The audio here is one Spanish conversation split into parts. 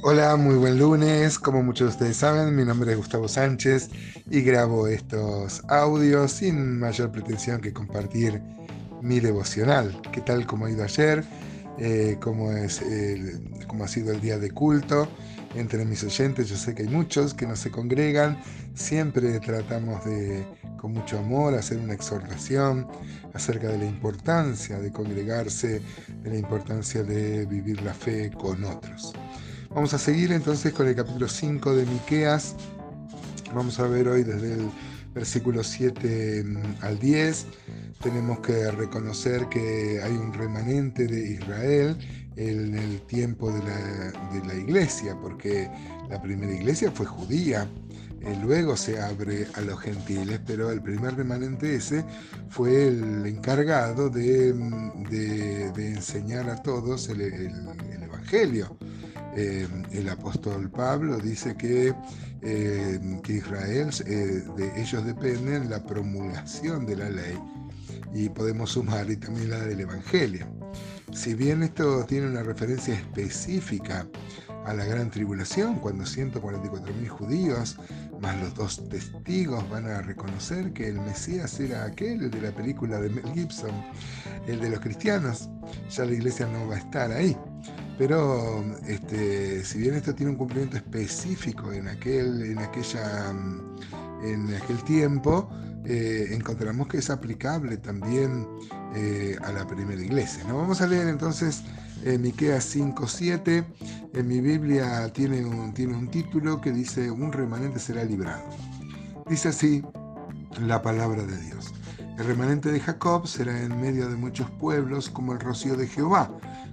Hola, muy buen lunes. Como muchos de ustedes saben, mi nombre es Gustavo Sánchez y grabo estos audios sin mayor pretensión que compartir mi devocional. ¿Qué tal? ¿Cómo ha ido ayer? Eh, ¿cómo, es ¿Cómo ha sido el día de culto? Entre mis oyentes, yo sé que hay muchos que no se congregan. Siempre tratamos de, con mucho amor, hacer una exhortación acerca de la importancia de congregarse, de la importancia de vivir la fe con otros. Vamos a seguir entonces con el capítulo 5 de Miqueas. Vamos a ver hoy desde el versículo 7 mm, al 10. Tenemos que reconocer que hay un remanente de Israel en el tiempo de la, iglesia, porque la primera iglesia fue judía. Eh, luego se abre a los gentiles, pero el primer remanente ese fue el encargado de, mm, enseñar a todos el Evangelio. Eh, el apóstol Pablo dice que, eh, que Israel, eh, de ellos depende la promulgación de la ley y podemos sumar y también la del Evangelio. Si bien esto tiene una referencia específica a la gran tribulación, cuando 144.000 judíos más los dos testigos van a reconocer que el Mesías era aquel, el de la película de Mel Gibson, el de los cristianos, ya la iglesia no va a estar ahí. Pero este, si bien esto tiene un cumplimiento específico en aquel, en aquella, en aquel tiempo, eh, encontramos que es aplicable también eh, a la primera iglesia. ¿no? Vamos a leer entonces eh, Miqueas 5.7. En mi Biblia tiene un, tiene un título que dice, un remanente será librado. Dice así la palabra de Dios. El remanente de Jacob será en medio de muchos pueblos como el rocío de Jehová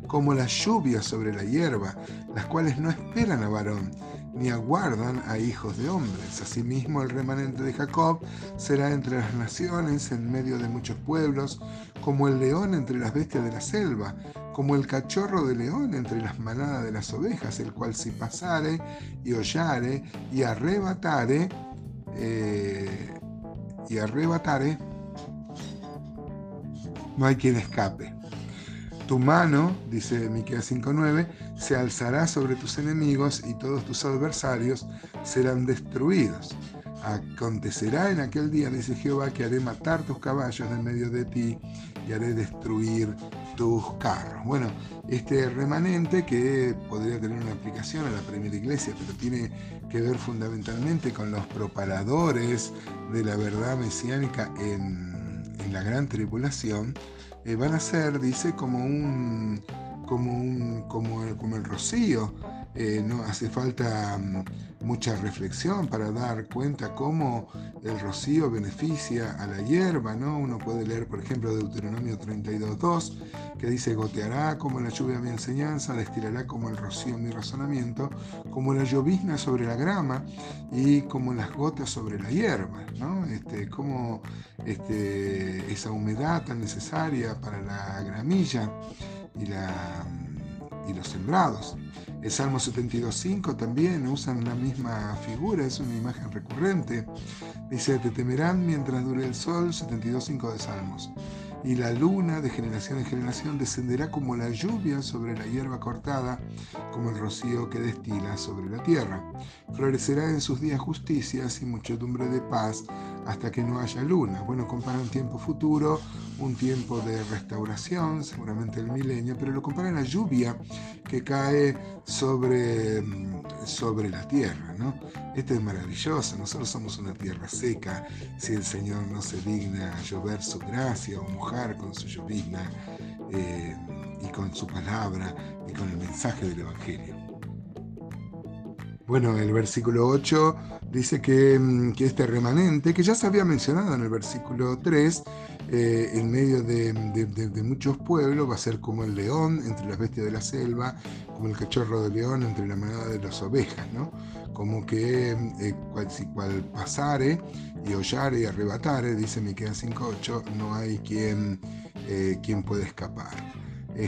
como las lluvias sobre la hierba, las cuales no esperan a varón, ni aguardan a hijos de hombres. Asimismo, el remanente de Jacob será entre las naciones, en medio de muchos pueblos, como el león entre las bestias de la selva, como el cachorro de león entre las manadas de las ovejas, el cual si pasare y hollare y arrebatare, eh, y arrebatare, no hay quien escape. Tu mano, dice Miqueas 5:9, se alzará sobre tus enemigos y todos tus adversarios serán destruidos. Acontecerá en aquel día, dice Jehová, que haré matar tus caballos en medio de ti y haré destruir tus carros. Bueno, este remanente que podría tener una aplicación a la primera iglesia, pero tiene que ver fundamentalmente con los propaladores de la verdad mesiánica en, en la gran tribulación, eh, van a ser, dice, como un, como un, como como el rocío eh, no hace falta mm, mucha reflexión para dar cuenta cómo el rocío beneficia a la hierba, ¿no? Uno puede leer, por ejemplo, Deuteronomio 32.2, que dice, goteará como la lluvia mi enseñanza, destilará como el rocío mi razonamiento, como la llovizna sobre la grama y como las gotas sobre la hierba, ¿no? Este, como este, esa humedad tan necesaria para la gramilla y la y los sembrados. El Salmo 72.5 también usan la misma figura, es una imagen recurrente. Dice, te temerán mientras dure el sol, 72.5 de Salmos y la luna de generación en generación descenderá como la lluvia sobre la hierba cortada, como el rocío que destila sobre la tierra. Florecerá en sus días justicias y muchedumbre de paz hasta que no haya luna. Bueno, compara un tiempo futuro, un tiempo de restauración, seguramente el milenio, pero lo compara la lluvia que cae sobre, sobre la tierra. ¿no? Esto es maravilloso, nosotros somos una tierra seca, si el Señor no se digna a llover su gracia o mojar con su llovizna eh, y con su palabra y con el mensaje del Evangelio. Bueno, el versículo 8 dice mm, que, este remanente, que ya se había mencionado en el versículo 3, eh, en medio de, muchos pueblos, va a ser como el león entre las bestias de la selva, como el cachorro de león entre la manada de las ovejas, ¿no? Como que eh, cual, si cual pasare y hollare y arrebatare, dice Miqueas 5.8, no hay quien, eh, quien pueda escapar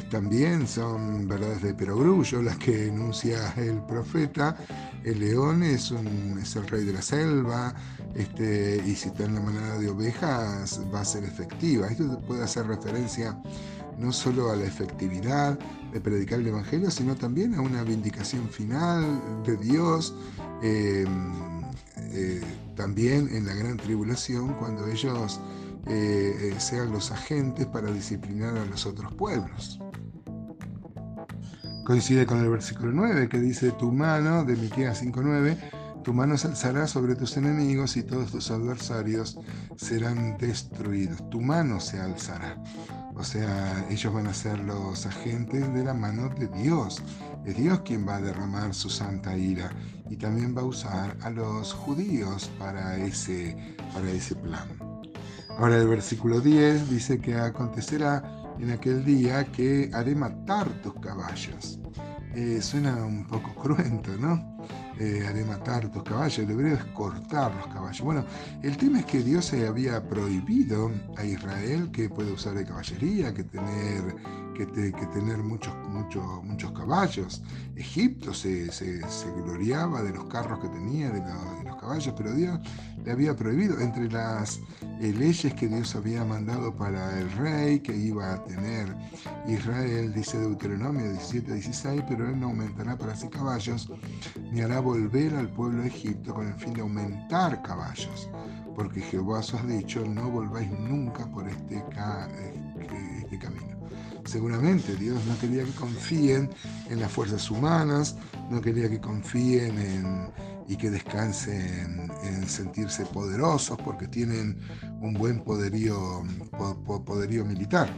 también son verdades de perogrullo las que enuncia el profeta. El león es, un, es el rey de la selva, este, y si está en la manada de ovejas va a ser efectiva. Esto puede hacer referencia no solo a la efectividad de predicar el Evangelio, sino también a una vindicación final de Dios, em, eh, también en la gran tribulación, cuando ellos eh, eh, sean los agentes para disciplinar a los otros pueblos. Coincide con el versículo 9 que dice, tu mano, de Miqueas 5.9, tu mano se alzará sobre tus enemigos y todos tus adversarios serán destruidos. Tu mano se alzará. O sea, ellos van a ser los agentes de la mano de Dios. Es Dios quien va a derramar su santa ira y también va a usar a los judíos para ese, para ese plan. Ahora el versículo 10 dice que acontecerá en aquel día que haré matar tus caballos. Eh, suena un poco cruento, ¿no? Eh, haré matar tus caballos, el hebreo es cortar los caballos. Bueno, el tema es que Dios se había prohibido a Israel que puede usar de caballería, que tener, que, tener muchos, muchos, muchos caballos. Egipto se, gloriaba de los carros que tenía, de los, caballos, pero Dios le había prohibido entre las eh, leyes que Dios había mandado para el rey que iba a tener Israel, dice Deuteronomio 17, 16, pero él no aumentará para sí caballos, ni hará volver al pueblo de Egipto con el fin de aumentar caballos, porque Jehová os ha dicho, no volváis nunca por este, este, este, camino. Seguramente Dios no quería que confíen en las fuerzas humanas, no quería que confíen en, y que descansen en sentirse poderosos porque tienen un buen poderío, poderío militar.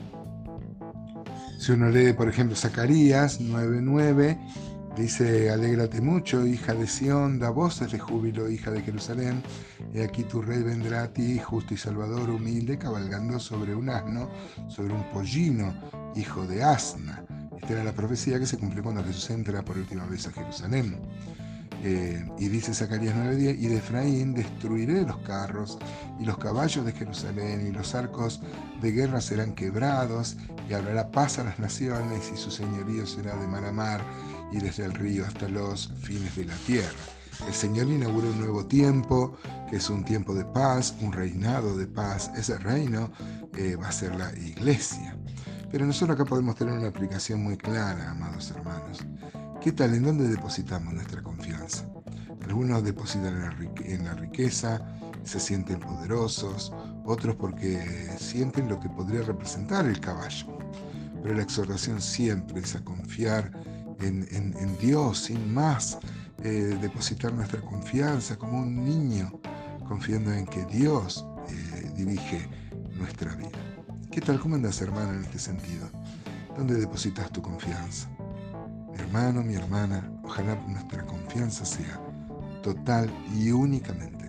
Si uno lee, por ejemplo, Zacarías 9:9, dice, alégrate mucho, hija de Sión, da voces de júbilo, hija de Jerusalén, y aquí tu rey vendrá a ti, justo y salvador, humilde, cabalgando sobre un asno, sobre un pollino, hijo de asna. Esta era la profecía que se cumplió cuando Jesús entra por última vez a Jerusalén. Eh, y dice Zacarías 9:10, y de Efraín destruiré los carros y los caballos de Jerusalén y los arcos de guerra serán quebrados y habrá paz a las naciones y su señorío será de mar a mar y desde el río hasta los fines de la tierra. El Señor inaugura un nuevo tiempo, que es un tiempo de paz, un reinado de paz. Ese reino eh, va a ser la iglesia. Pero nosotros acá podemos tener una aplicación muy clara, amados hermanos. ¿Qué tal? ¿En dónde depositamos nuestra confianza? Algunos depositan en la riqueza, se sienten poderosos, otros porque sienten lo que podría representar el caballo. Pero la exhortación siempre es a confiar en, Dios, sin más, eh, depositar nuestra confianza como un niño, confiando en que Dios eh, dirige nuestra vida. ¿Qué tal? ¿Cómo andas, hermano, en este sentido? ¿Dónde depositas tu confianza? Hermano, mi hermana, ojalá nuestra confianza sea total y únicamente.